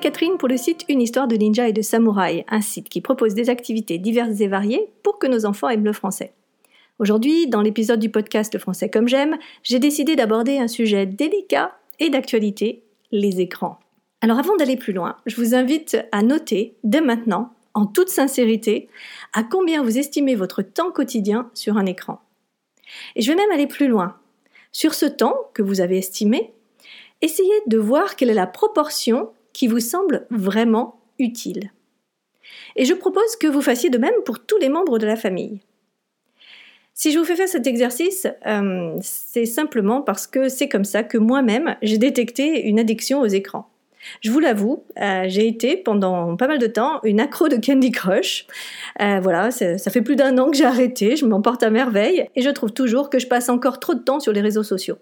Catherine pour le site Une histoire de ninja et de samouraï, un site qui propose des activités diverses et variées pour que nos enfants aiment le français. Aujourd'hui, dans l'épisode du podcast français comme j'aime, j'ai décidé d'aborder un sujet délicat et d'actualité, les écrans. Alors avant d'aller plus loin, je vous invite à noter dès maintenant, en toute sincérité, à combien vous estimez votre temps quotidien sur un écran. Et je vais même aller plus loin. Sur ce temps que vous avez estimé, essayez de voir quelle est la proportion qui vous semble vraiment utile. Et je propose que vous fassiez de même pour tous les membres de la famille. Si je vous fais faire cet exercice, euh, c'est simplement parce que c'est comme ça que moi-même, j'ai détecté une addiction aux écrans. Je vous l'avoue, euh, j'ai été pendant pas mal de temps une accro de Candy Crush. Euh, voilà, ça fait plus d'un an que j'ai arrêté, je m'en porte à merveille et je trouve toujours que je passe encore trop de temps sur les réseaux sociaux.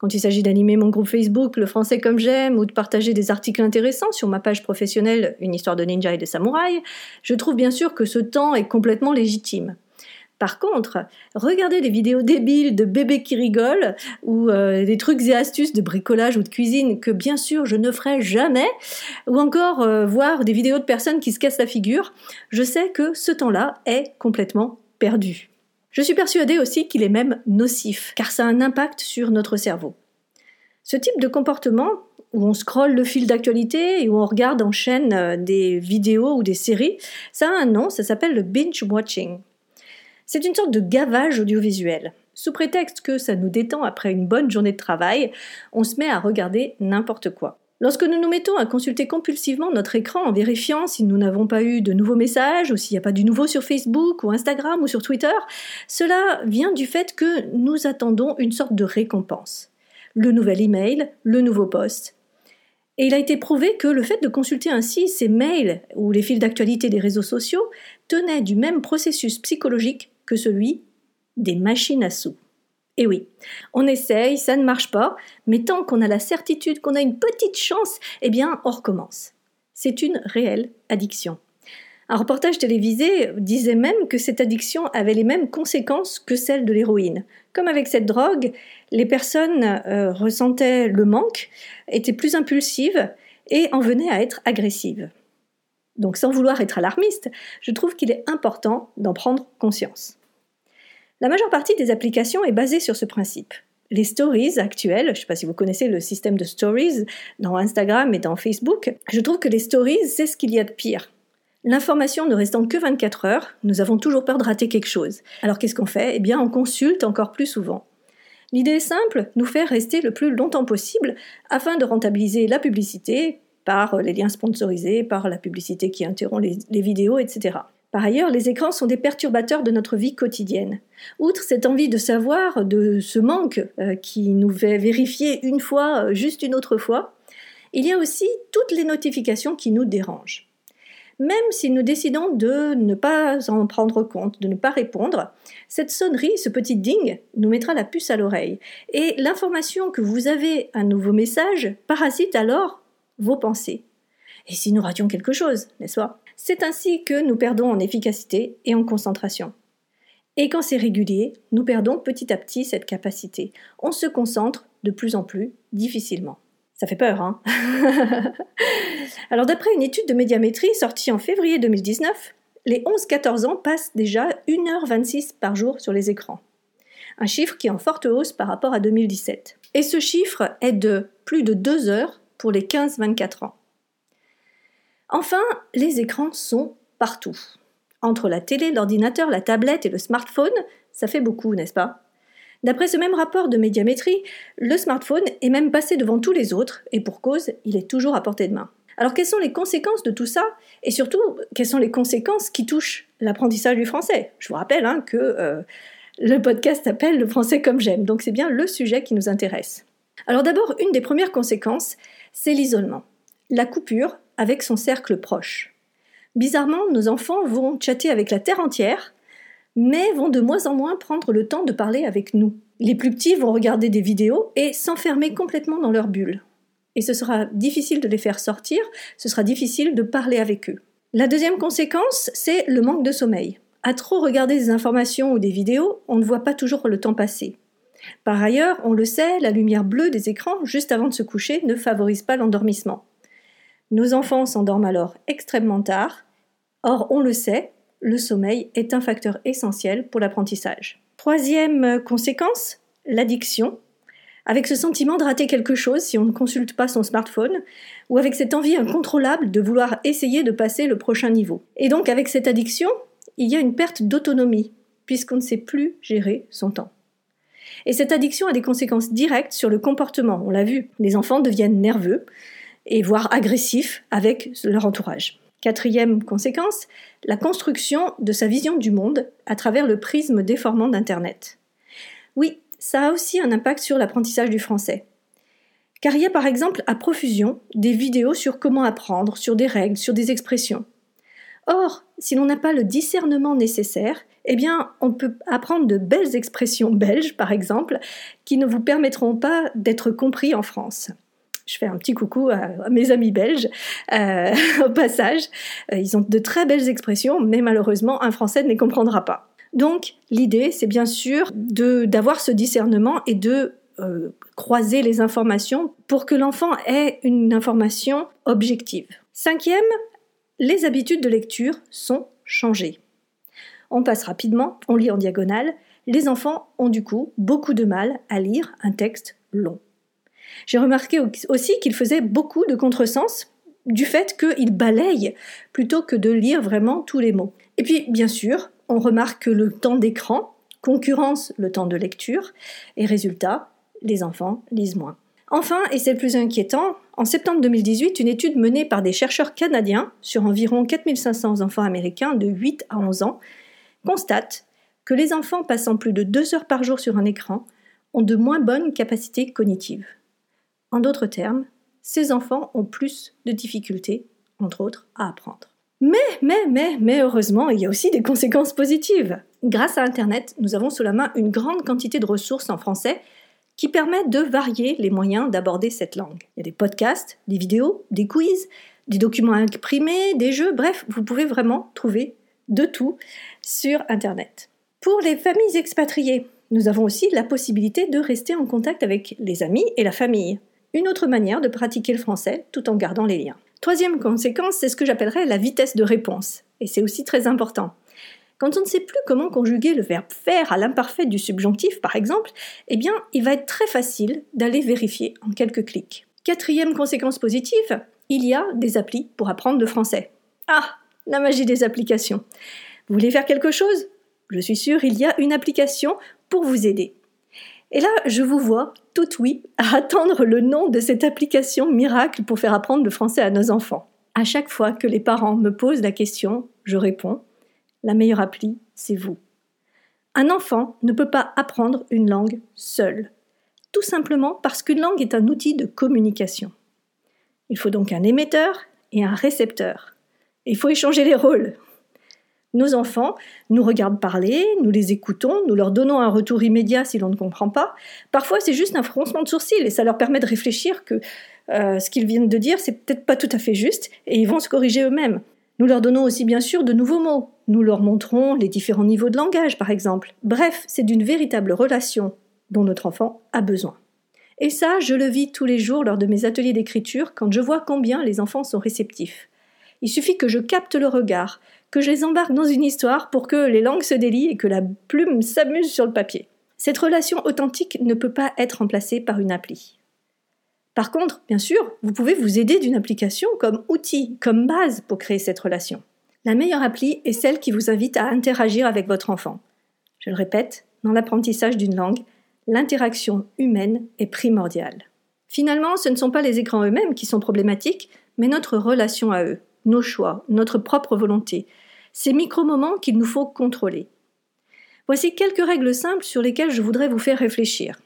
Quand il s'agit d'animer mon groupe Facebook Le français comme j'aime ou de partager des articles intéressants sur ma page professionnelle Une histoire de ninja et de samouraï, je trouve bien sûr que ce temps est complètement légitime. Par contre, regarder des vidéos débiles de bébés qui rigolent ou euh, des trucs et astuces de bricolage ou de cuisine que bien sûr je ne ferai jamais, ou encore euh, voir des vidéos de personnes qui se cassent la figure, je sais que ce temps-là est complètement perdu. Je suis persuadée aussi qu'il est même nocif, car ça a un impact sur notre cerveau. Ce type de comportement, où on scrolle le fil d'actualité et où on regarde en chaîne euh, des vidéos ou des séries, ça a un nom, ça s'appelle le binge watching. C'est une sorte de gavage audiovisuel. Sous prétexte que ça nous détend après une bonne journée de travail, on se met à regarder n'importe quoi. Lorsque nous nous mettons à consulter compulsivement notre écran en vérifiant si nous n'avons pas eu de nouveaux messages ou s'il n'y a pas du nouveau sur Facebook ou Instagram ou sur Twitter, cela vient du fait que nous attendons une sorte de récompense. Le nouvel email, le nouveau post. Et il a été prouvé que le fait de consulter ainsi ces mails ou les fils d'actualité des réseaux sociaux tenait du même processus psychologique que celui des machines à sous. Et oui, on essaye, ça ne marche pas, mais tant qu'on a la certitude qu'on a une petite chance, eh bien, on recommence. C'est une réelle addiction. Un reportage télévisé disait même que cette addiction avait les mêmes conséquences que celle de l'héroïne. Comme avec cette drogue, les personnes euh, ressentaient le manque, étaient plus impulsives et en venaient à être agressives. Donc sans vouloir être alarmiste, je trouve qu'il est important d'en prendre conscience. La majeure partie des applications est basée sur ce principe. Les stories actuelles, je ne sais pas si vous connaissez le système de stories dans Instagram et dans Facebook, je trouve que les stories, c'est ce qu'il y a de pire. L'information ne restant que 24 heures, nous avons toujours peur de rater quelque chose. Alors qu'est-ce qu'on fait? Eh bien, on consulte encore plus souvent. L'idée est simple, nous faire rester le plus longtemps possible afin de rentabiliser la publicité par les liens sponsorisés, par la publicité qui interrompt les, les vidéos, etc. Par ailleurs, les écrans sont des perturbateurs de notre vie quotidienne. Outre cette envie de savoir, de ce manque euh, qui nous fait vérifier une fois, euh, juste une autre fois, il y a aussi toutes les notifications qui nous dérangent. Même si nous décidons de ne pas en prendre compte, de ne pas répondre, cette sonnerie, ce petit ding, nous mettra la puce à l'oreille. Et l'information que vous avez un nouveau message parasite alors vos pensées. Et si nous rations quelque chose, n'est-ce pas? C'est ainsi que nous perdons en efficacité et en concentration. Et quand c'est régulier, nous perdons petit à petit cette capacité. On se concentre de plus en plus difficilement. Ça fait peur, hein Alors d'après une étude de médiamétrie sortie en février 2019, les 11-14 ans passent déjà 1h26 par jour sur les écrans. Un chiffre qui est en forte hausse par rapport à 2017. Et ce chiffre est de plus de 2 heures pour les 15-24 ans. Enfin, les écrans sont partout. Entre la télé, l'ordinateur, la tablette et le smartphone, ça fait beaucoup, n'est-ce pas? D'après ce même rapport de médiamétrie, le smartphone est même passé devant tous les autres, et pour cause, il est toujours à portée de main. Alors quelles sont les conséquences de tout ça? Et surtout, quelles sont les conséquences qui touchent l'apprentissage du français? Je vous rappelle hein, que euh, le podcast s'appelle Le français comme j'aime, donc c'est bien le sujet qui nous intéresse. Alors d'abord, une des premières conséquences, c'est l'isolement. La coupure avec son cercle proche. Bizarrement, nos enfants vont chatter avec la Terre entière, mais vont de moins en moins prendre le temps de parler avec nous. Les plus petits vont regarder des vidéos et s'enfermer complètement dans leur bulle. Et ce sera difficile de les faire sortir, ce sera difficile de parler avec eux. La deuxième conséquence, c'est le manque de sommeil. À trop regarder des informations ou des vidéos, on ne voit pas toujours le temps passer. Par ailleurs, on le sait, la lumière bleue des écrans juste avant de se coucher ne favorise pas l'endormissement. Nos enfants s'endorment alors extrêmement tard. Or, on le sait, le sommeil est un facteur essentiel pour l'apprentissage. Troisième conséquence, l'addiction. Avec ce sentiment de rater quelque chose si on ne consulte pas son smartphone, ou avec cette envie incontrôlable de vouloir essayer de passer le prochain niveau. Et donc avec cette addiction, il y a une perte d'autonomie, puisqu'on ne sait plus gérer son temps. Et cette addiction a des conséquences directes sur le comportement, on l'a vu. Les enfants deviennent nerveux et voire agressifs avec leur entourage. Quatrième conséquence, la construction de sa vision du monde à travers le prisme déformant d'Internet. Oui, ça a aussi un impact sur l'apprentissage du français. Car il y a par exemple à profusion des vidéos sur comment apprendre, sur des règles, sur des expressions. Or, si l'on n'a pas le discernement nécessaire, eh bien, on peut apprendre de belles expressions belges, par exemple, qui ne vous permettront pas d'être compris en France. Je fais un petit coucou à, mes amis belges euh, au passage. Euh, ils ont de très belles expressions, mais malheureusement, un Français ne les comprendra pas. Donc, l'idée, c'est bien sûr d'avoir ce discernement et de euh, croiser les informations pour que l'enfant ait une information objective. Cinquième, les habitudes de lecture sont changées. On passe rapidement, on lit en diagonale. Les enfants ont du coup beaucoup de mal à lire un texte long. J'ai remarqué aussi qu'ils faisaient beaucoup de contresens du fait qu'ils balayent plutôt que de lire vraiment tous les mots. Et puis, bien sûr, on remarque que le temps d'écran concurrence le temps de lecture, et résultat, les enfants lisent moins. Enfin, et c'est le plus inquiétant, en septembre 2018, une étude menée par des chercheurs canadiens sur environ 4500 enfants américains de 8 à 11 ans constate que les enfants passant plus de deux heures par jour sur un écran ont de moins bonnes capacités cognitives. En d'autres termes, ces enfants ont plus de difficultés, entre autres, à apprendre. Mais, mais, mais, mais heureusement, il y a aussi des conséquences positives. Grâce à Internet, nous avons sous la main une grande quantité de ressources en français qui permettent de varier les moyens d'aborder cette langue. Il y a des podcasts, des vidéos, des quiz, des documents imprimés, des jeux, bref, vous pouvez vraiment trouver de tout sur Internet. Pour les familles expatriées, nous avons aussi la possibilité de rester en contact avec les amis et la famille. Une autre manière de pratiquer le français tout en gardant les liens. Troisième conséquence, c'est ce que j'appellerais la vitesse de réponse. Et c'est aussi très important. Quand on ne sait plus comment conjuguer le verbe faire à l'imparfait du subjonctif, par exemple, eh bien, il va être très facile d'aller vérifier en quelques clics. Quatrième conséquence positive, il y a des applis pour apprendre le français. Ah, la magie des applications. Vous voulez faire quelque chose? Je suis sûre, il y a une application pour vous aider. Et là, je vous vois tout oui à attendre le nom de cette application miracle pour faire apprendre le français à nos enfants. À chaque fois que les parents me posent la question, je réponds la meilleure appli, c'est vous. Un enfant ne peut pas apprendre une langue seul, tout simplement parce qu'une langue est un outil de communication. Il faut donc un émetteur et un récepteur. Il faut échanger les rôles. Nos enfants nous regardent parler, nous les écoutons, nous leur donnons un retour immédiat si l'on ne comprend pas. Parfois, c'est juste un froncement de sourcils et ça leur permet de réfléchir que euh, ce qu'ils viennent de dire, c'est peut-être pas tout à fait juste et ils vont se corriger eux-mêmes. Nous leur donnons aussi bien sûr de nouveaux mots. Nous leur montrons les différents niveaux de langage, par exemple. Bref, c'est d'une véritable relation dont notre enfant a besoin. Et ça, je le vis tous les jours lors de mes ateliers d'écriture quand je vois combien les enfants sont réceptifs. Il suffit que je capte le regard, que je les embarque dans une histoire pour que les langues se délient et que la plume s'amuse sur le papier. Cette relation authentique ne peut pas être remplacée par une appli. Par contre, bien sûr, vous pouvez vous aider d'une application comme outil, comme base pour créer cette relation. La meilleure appli est celle qui vous invite à interagir avec votre enfant. Je le répète, dans l'apprentissage d'une langue, l'interaction humaine est primordiale. Finalement, ce ne sont pas les écrans eux-mêmes qui sont problématiques, mais notre relation à eux nos choix, notre propre volonté, ces micro-moments qu'il nous faut contrôler. Voici quelques règles simples sur lesquelles je voudrais vous faire réfléchir.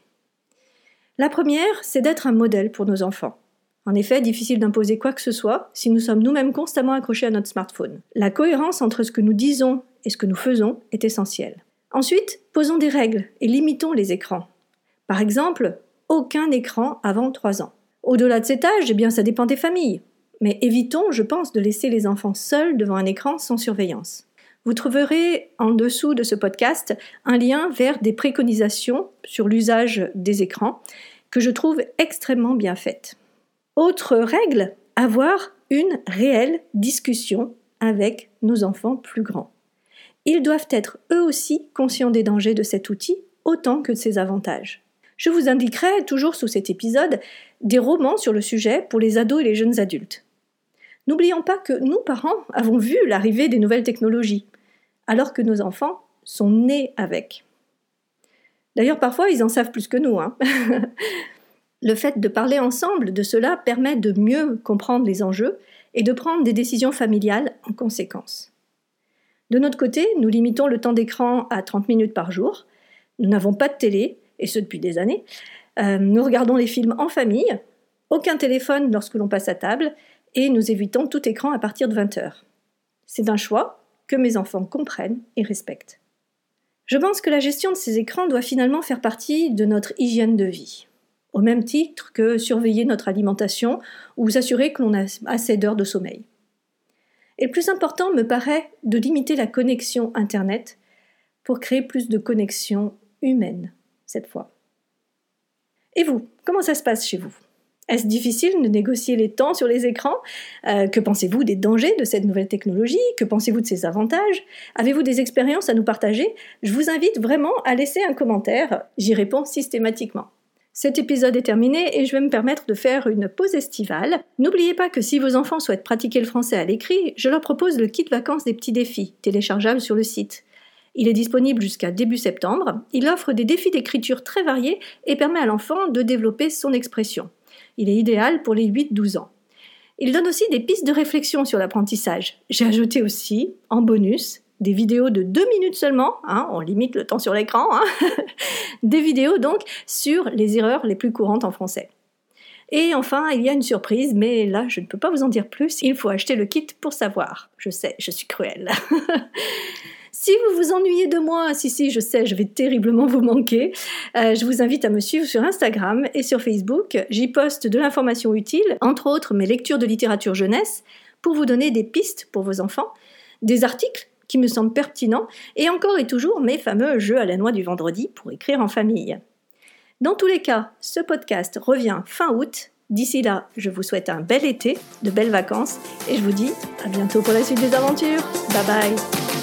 La première, c'est d'être un modèle pour nos enfants. En effet, difficile d'imposer quoi que ce soit si nous sommes nous-mêmes constamment accrochés à notre smartphone. La cohérence entre ce que nous disons et ce que nous faisons est essentielle. Ensuite, posons des règles et limitons les écrans. Par exemple, aucun écran avant 3 ans. Au-delà de cet âge, eh bien, ça dépend des familles. Mais évitons, je pense, de laisser les enfants seuls devant un écran sans surveillance. Vous trouverez en dessous de ce podcast un lien vers des préconisations sur l'usage des écrans que je trouve extrêmement bien faites. Autre règle, avoir une réelle discussion avec nos enfants plus grands. Ils doivent être eux aussi conscients des dangers de cet outil autant que de ses avantages. Je vous indiquerai toujours sous cet épisode des romans sur le sujet pour les ados et les jeunes adultes. N'oublions pas que nous, parents, avons vu l'arrivée des nouvelles technologies, alors que nos enfants sont nés avec. D'ailleurs, parfois, ils en savent plus que nous. Hein. le fait de parler ensemble de cela permet de mieux comprendre les enjeux et de prendre des décisions familiales en conséquence. De notre côté, nous limitons le temps d'écran à 30 minutes par jour. Nous n'avons pas de télé, et ce depuis des années. Euh, nous regardons les films en famille, aucun téléphone lorsque l'on passe à table, et nous évitons tout écran à partir de 20 heures. C'est un choix que mes enfants comprennent et respectent. Je pense que la gestion de ces écrans doit finalement faire partie de notre hygiène de vie, au même titre que surveiller notre alimentation ou s'assurer que l'on a assez d'heures de sommeil. Et le plus important me paraît de limiter la connexion Internet pour créer plus de connexions humaines cette fois. Et vous, comment ça se passe chez vous? Est-ce difficile de négocier les temps sur les écrans? Euh, Que pensez-vous des dangers de cette nouvelle technologie? Que pensez-vous de ses avantages? Avez-vous des expériences à nous partager? Je vous invite vraiment à laisser un commentaire. J'y réponds systématiquement. Cet épisode est terminé et je vais me permettre de faire une pause estivale. N'oubliez pas que si vos enfants souhaitent pratiquer le français à l'écrit, je leur propose le kit vacances des petits défis, téléchargeable sur le site. Il est disponible jusqu'à début septembre. Il offre des défis d'écriture très variés et permet à l'enfant de développer son expression. Il est idéal pour les 8-12 ans. Il donne aussi des pistes de réflexion sur l'apprentissage. J'ai ajouté aussi, en bonus, des vidéos de 2 minutes seulement, hein, on limite le temps sur l'écran, hein, des vidéos donc sur les erreurs les plus courantes en français. Et enfin, il y a une surprise, mais là, je ne peux pas vous en dire plus, il faut acheter le kit pour savoir. Je sais, je suis cruelle. Si vous vous ennuyez de moi, si si, je sais, je vais terriblement vous manquer, euh, je vous invite à me suivre sur Instagram et sur Facebook. J'y poste de l'information utile, entre autres mes lectures de littérature jeunesse, pour vous donner des pistes pour vos enfants, des articles qui me semblent pertinents, et encore et toujours mes fameux jeux à la noix du vendredi pour écrire en famille. Dans tous les cas, ce podcast revient fin août. D'ici là, je vous souhaite un bel été, de belles vacances, et je vous dis à bientôt pour la suite des aventures. Bye bye